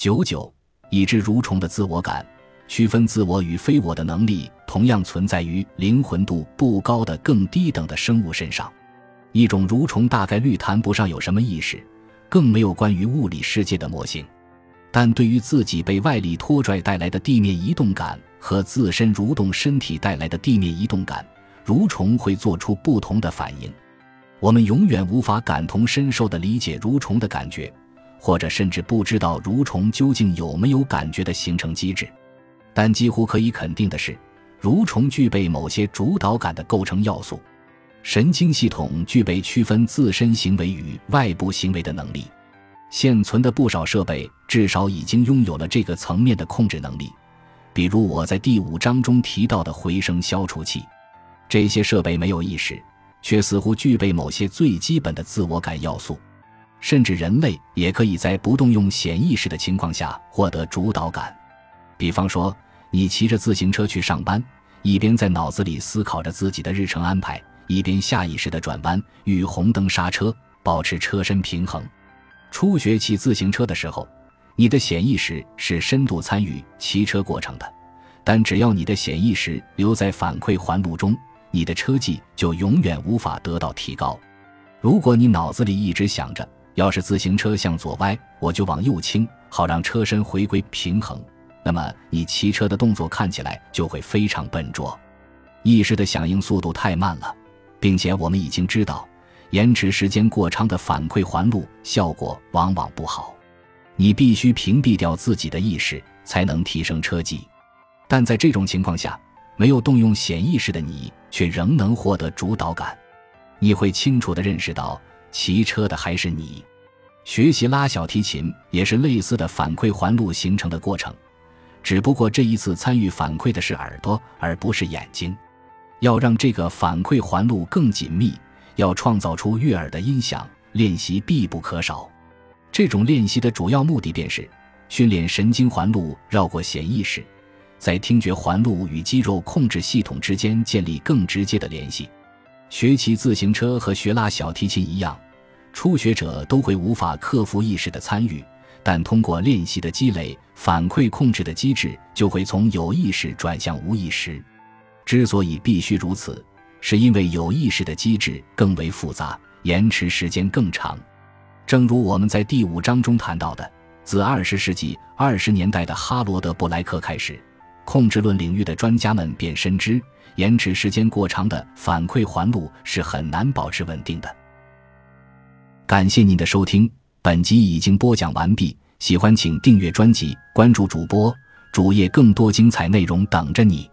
九九，已知蠕虫的自我感，区分自我与非我的能力，同样存在于灵魂度不高的更低等的生物身上。一种蠕虫大概率谈不上有什么意识，更没有关于物理世界的模型，但对于自己被外力拖拽带来的地面移动感和自身蠕动身体带来的地面移动感，蠕虫会做出不同的反应。我们永远无法感同身受地理解蠕虫的感觉，或者甚至不知道蠕虫究竟有没有感觉的形成机制。但几乎可以肯定的是，蠕虫具备某些主导感的构成要素。神经系统具备区分自身行为与外部行为的能力。现存的不少设备至少已经拥有了这个层面的控制能力，比如我在第五章中提到的回声消除器。这些设备没有意识。却似乎具备某些最基本的自我感要素，甚至人类也可以在不动用显意识的情况下获得主导感。比方说，你骑着自行车去上班，一边在脑子里思考着自己的日程安排，一边下意识地转弯、遇红灯刹车，保持车身平衡。初学骑自行车的时候，你的潜意识是深度参与骑车过程的，但只要你的潜意识留在反馈环路中。你的车技就永远无法得到提高。如果你脑子里一直想着，要是自行车向左歪，我就往右倾，好让车身回归平衡，那么你骑车的动作看起来就会非常笨拙。意识的响应速度太慢了，并且我们已经知道，延迟时间过长的反馈环路效果往往不好。你必须屏蔽掉自己的意识，才能提升车技。但在这种情况下，没有动用显意识的你。却仍能获得主导感，你会清楚地认识到骑车的还是你。学习拉小提琴也是类似的反馈环路形成的过程，只不过这一次参与反馈的是耳朵，而不是眼睛。要让这个反馈环路更紧密，要创造出悦耳的音响，练习必不可少。这种练习的主要目的便是训练神经环路绕过显意识。在听觉环路与肌肉控制系统之间建立更直接的联系。学骑自行车和学拉小提琴一样，初学者都会无法克服意识的参与，但通过练习的积累，反馈控制的机制就会从有意识转向无意识。之所以必须如此，是因为有意识的机制更为复杂，延迟时间更长。正如我们在第五章中谈到的，自二十世纪二十年代的哈罗德·布莱克开始。控制论领域的专家们便深知，延迟时间过长的反馈环路是很难保持稳定的。感谢您的收听，本集已经播讲完毕。喜欢请订阅专辑，关注主播主页，更多精彩内容等着你。